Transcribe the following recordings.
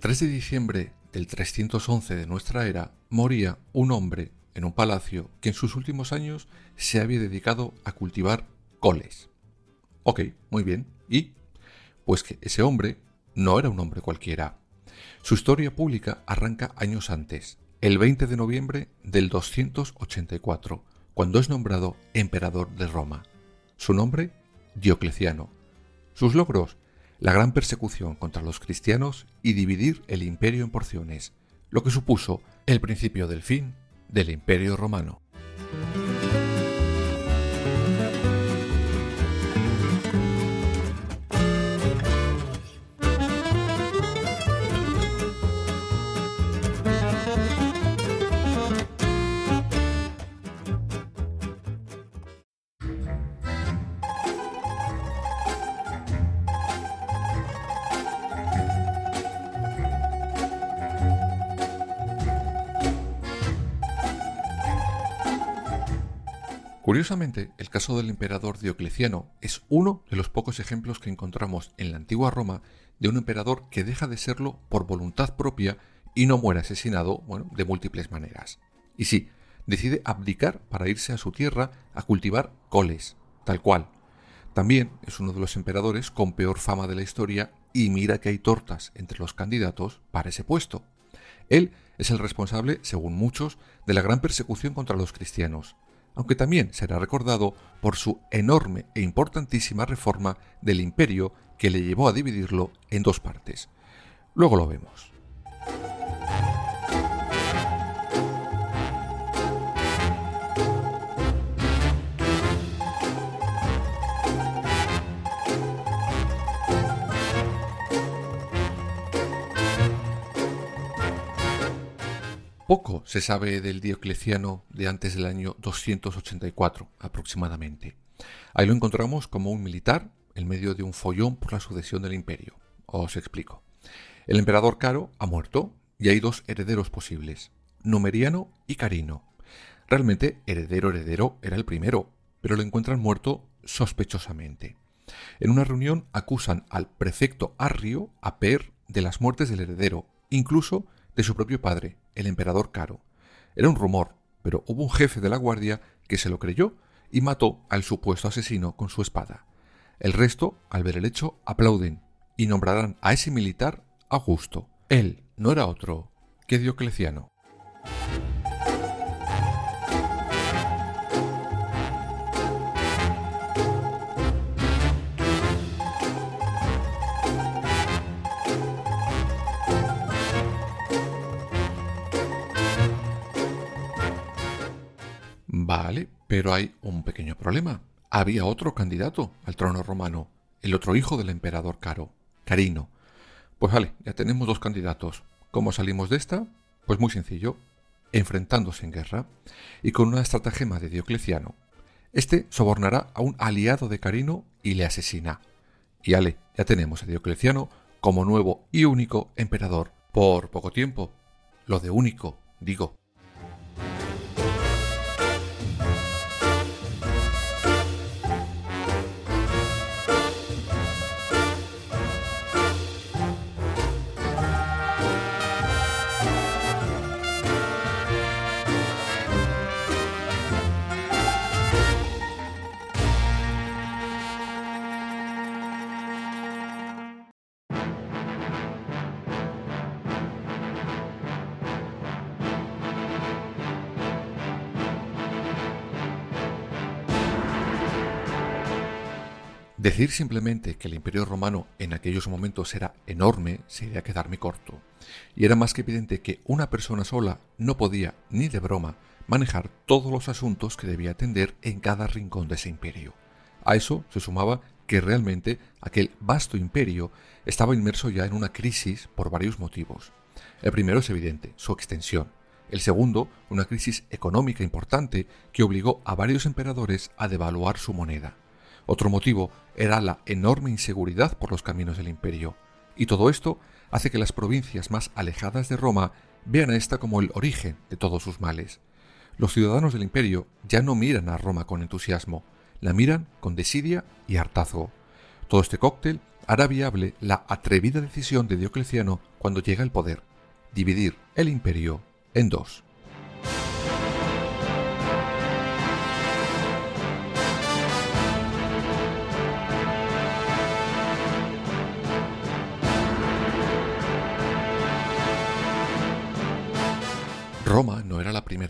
El 3 de diciembre del 311 de nuestra era moría un hombre en un palacio que en sus últimos años se había dedicado a cultivar coles. Ok, muy bien. ¿Y? Pues que ese hombre no era un hombre cualquiera. Su historia pública arranca años antes, el 20 de noviembre del 284, cuando es nombrado emperador de Roma. Su nombre, Diocleciano. Sus logros, la gran persecución contra los cristianos y dividir el imperio en porciones, lo que supuso el principio del fin del imperio romano. Curiosamente, el caso del emperador Diocleciano es uno de los pocos ejemplos que encontramos en la antigua Roma de un emperador que deja de serlo por voluntad propia y no muere asesinado, bueno, de múltiples maneras. Y sí, decide abdicar para irse a su tierra a cultivar coles, tal cual. También es uno de los emperadores con peor fama de la historia y mira que hay tortas entre los candidatos para ese puesto. Él es el responsable, según muchos, de la gran persecución contra los cristianos, aunque también será recordado por su enorme e importantísima reforma del imperio que le llevó a dividirlo en dos partes. Luego lo vemos. Poco se sabe del Diocleciano de antes del año 284 aproximadamente. Ahí lo encontramos como un militar en medio de un follón por la sucesión del imperio. Os explico. El emperador Caro ha muerto y hay dos herederos posibles, Numeriano y Carino. Realmente heredero heredero era el primero, pero lo encuentran muerto sospechosamente. En una reunión acusan al prefecto Arrio a Per de las muertes del heredero, incluso de su propio padre, el emperador Caro. Era un rumor, pero hubo un jefe de la guardia que se lo creyó y mató al supuesto asesino con su espada. El resto, al ver el hecho, aplauden y nombrarán a ese militar Augusto. Él no era otro que Diocleciano. Pero hay un pequeño problema. Había otro candidato al trono romano, el otro hijo del emperador Caro, Carino. Pues vale, ya tenemos dos candidatos. ¿Cómo salimos de esta? Pues muy sencillo, enfrentándose en guerra y con una estratagema de Diocleciano. Este sobornará a un aliado de Carino y le asesina. Y ale, ya tenemos a Diocleciano como nuevo y único emperador por poco tiempo. Lo de único, digo. Decir simplemente que el imperio romano en aquellos momentos era enorme sería quedarme corto, y era más que evidente que una persona sola no podía, ni de broma, manejar todos los asuntos que debía atender en cada rincón de ese imperio. A eso se sumaba que realmente aquel vasto imperio estaba inmerso ya en una crisis por varios motivos. El primero es evidente, su extensión. El segundo, una crisis económica importante que obligó a varios emperadores a devaluar su moneda. Otro motivo era la enorme inseguridad por los caminos del imperio. Y todo esto hace que las provincias más alejadas de Roma vean a esta como el origen de todos sus males. Los ciudadanos del imperio ya no miran a Roma con entusiasmo, la miran con desidia y hartazgo. Todo este cóctel hará viable la atrevida decisión de Diocleciano cuando llega al poder, dividir el imperio en dos.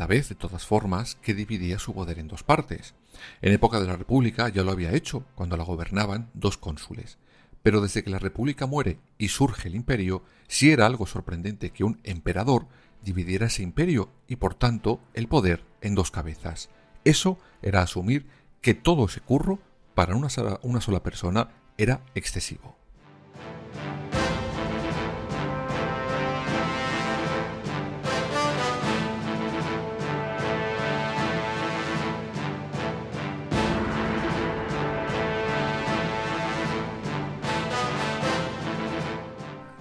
Primera vez, de todas formas, que dividía su poder en dos partes. En época de la República ya lo había hecho, cuando la gobernaban dos cónsules. Pero desde que la República muere y surge el imperio, sí era algo sorprendente que un emperador dividiera ese imperio y por tanto el poder en dos cabezas. Eso era asumir que todo ese curro para una sola, una sola persona era excesivo.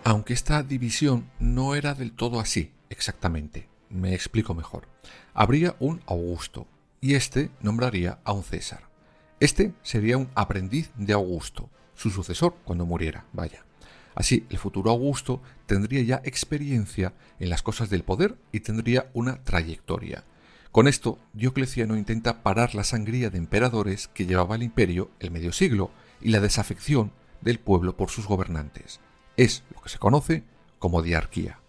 Aunque esta división no era del todo así, exactamente. Me explico mejor. Habría un Augusto, y éste nombraría a un César. Este sería un aprendiz de Augusto, su sucesor cuando muriera, vaya. Así, el futuro Augusto tendría ya experiencia en las cosas del poder y tendría una trayectoria. Con esto, Diocleciano intenta parar la sangría de emperadores que llevaba el imperio el medio siglo y la desafección del pueblo por sus gobernantes. Es lo que se conoce como diarquía.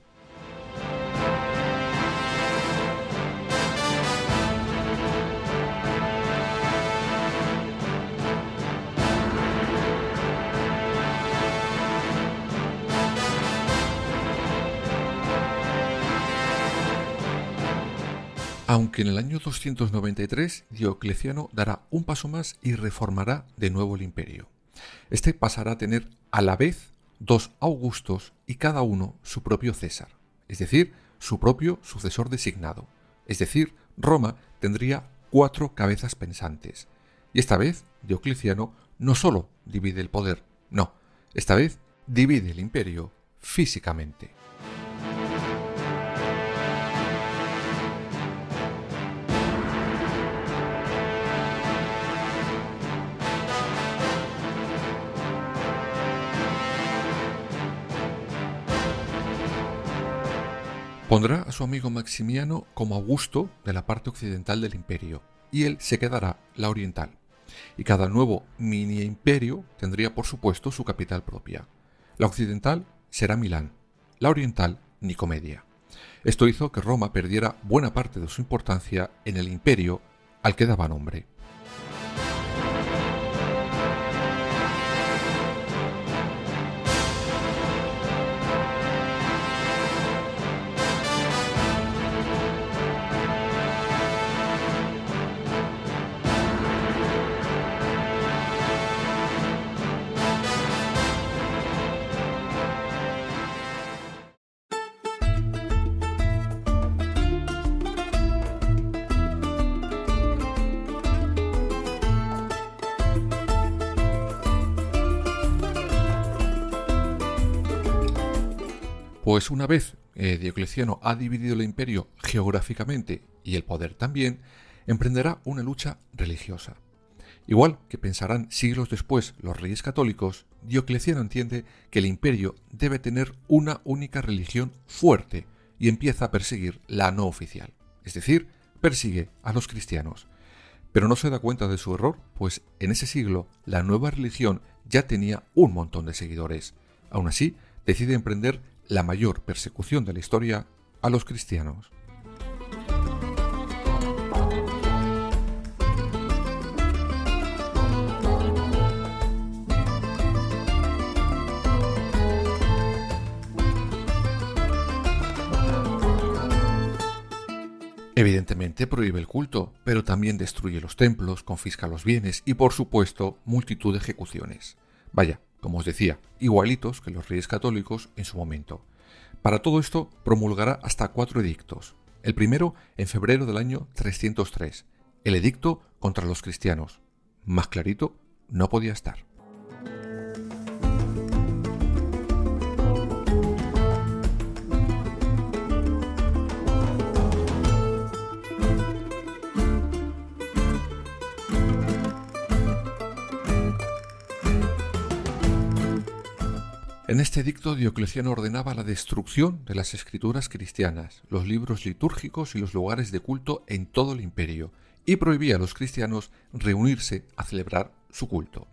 Aunque en el año 293 Diocleciano dará un paso más y reformará de nuevo el imperio. Este pasará a tener a la vez dos Augustos y cada uno su propio César, es decir, su propio sucesor designado. Es decir, Roma tendría cuatro cabezas pensantes. Y esta vez Diocleciano no solo divide el poder, no, esta vez divide el imperio físicamente. Pondrá a su amigo Maximiano como Augusto de la parte occidental del imperio, y él se quedará la oriental. Y cada nuevo mini imperio tendría por supuesto su capital propia. La occidental será Milán, la oriental Nicomedia. Esto hizo que Roma perdiera buena parte de su importancia en el imperio al que daba nombre. Pues una vez eh, Diocleciano ha dividido el imperio geográficamente y el poder también, emprenderá una lucha religiosa. Igual que pensarán siglos después los reyes católicos, Diocleciano entiende que el imperio debe tener una única religión fuerte y empieza a perseguir la no oficial, es decir, persigue a los cristianos. Pero no se da cuenta de su error, pues en ese siglo la nueva religión ya tenía un montón de seguidores. Aún así, decide emprender la mayor persecución de la historia a los cristianos. Evidentemente prohíbe el culto, pero también destruye los templos, confisca los bienes y por supuesto multitud de ejecuciones. Vaya, como os decía, igualitos que los reyes católicos en su momento. Para todo esto promulgará hasta cuatro edictos. El primero en febrero del año 303, el edicto contra los cristianos. Más clarito no podía estar. En este edicto Diocleciano ordenaba la destrucción de las escrituras cristianas, los libros litúrgicos y los lugares de culto en todo el imperio, y prohibía a los cristianos reunirse a celebrar su culto.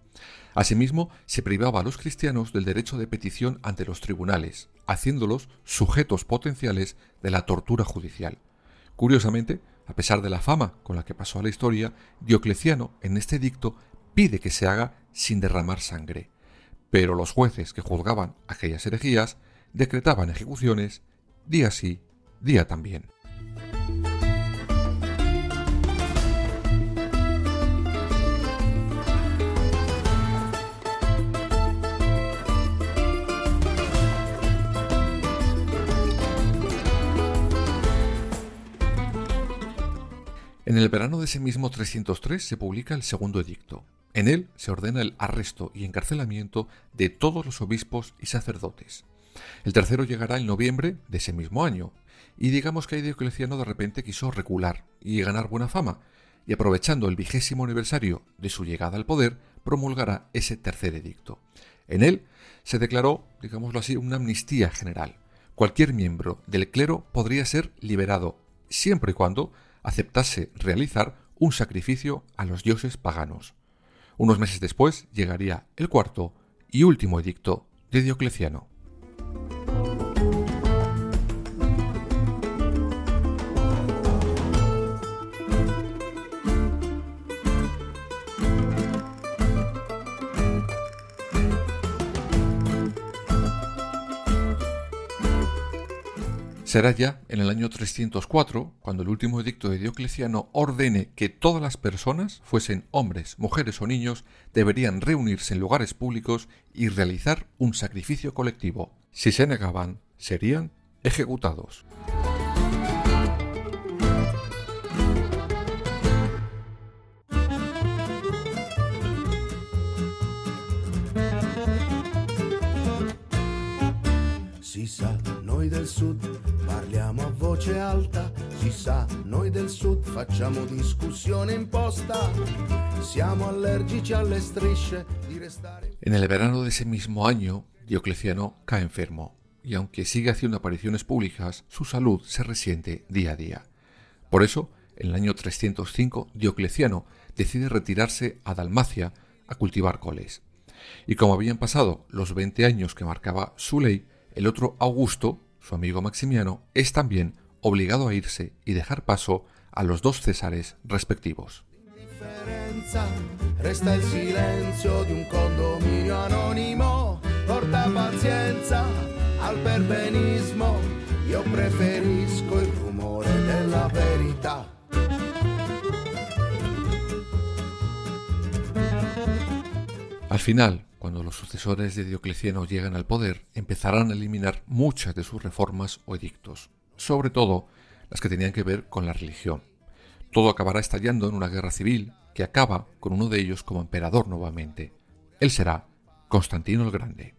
Asimismo, se privaba a los cristianos del derecho de petición ante los tribunales, haciéndolos sujetos potenciales de la tortura judicial. Curiosamente, a pesar de la fama con la que pasó a la historia, Diocleciano en este edicto pide que se haga sin derramar sangre pero los jueces que juzgaban aquellas herejías decretaban ejecuciones día sí, día también. En el verano de ese mismo 303 se publica el segundo edicto, en él se ordena el arresto y encarcelamiento de todos los obispos y sacerdotes. El tercero llegará en noviembre de ese mismo año, y digamos que Diocleciano de repente quiso recular y ganar buena fama, y aprovechando el vigésimo aniversario de su llegada al poder, promulgará ese tercer edicto. En él se declaró, digámoslo así, una amnistía general. Cualquier miembro del clero podría ser liberado, siempre y cuando aceptase realizar un sacrificio a los dioses paganos. Unos meses después llegaría el cuarto y último edicto de Diocleciano. Será ya en el año 304 cuando el último edicto de Diocleciano ordene que todas las personas, fuesen hombres, mujeres o niños, deberían reunirse en lugares públicos y realizar un sacrificio colectivo. Si se negaban, serían ejecutados. noi del En el verano de ese mismo año, Diocleciano cae enfermo, y aunque sigue haciendo apariciones públicas, su salud se resiente día a día. Por eso, en el año 305, Diocleciano decide retirarse a Dalmacia a cultivar coles. Y como habían pasado los 20 años que marcaba su ley, el otro Augusto su amigo Maximiano, es también obligado a irse y dejar paso a los dos Césares respectivos. Resta el silencio de un condominio anónimo, porta paciencia al perbenismo, yo preferisco el rumore de la verità. Al final, cuando los sucesores de Diocleciano llegan al poder, empezarán a eliminar muchas de sus reformas o edictos, sobre todo las que tenían que ver con la religión. Todo acabará estallando en una guerra civil que acaba con uno de ellos como emperador nuevamente. Él será Constantino el Grande.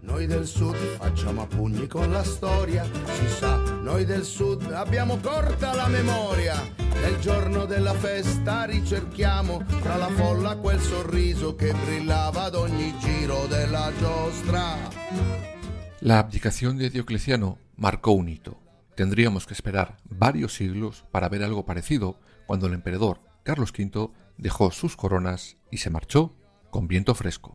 noi del sud facciamo a pugni con la storia, si sa, noi del sud abbiamo corta la memoria, nel giorno della festa ricerchiamo tra la folla quel sorriso che brillava ad ogni giro della giostra. La abdicación de Diocleciano marcó un hito. Tendríamos que esperar varios siglos para ver algo parecido cuando el emperador Carlos V dejó sus coronas y se marchó con viento fresco.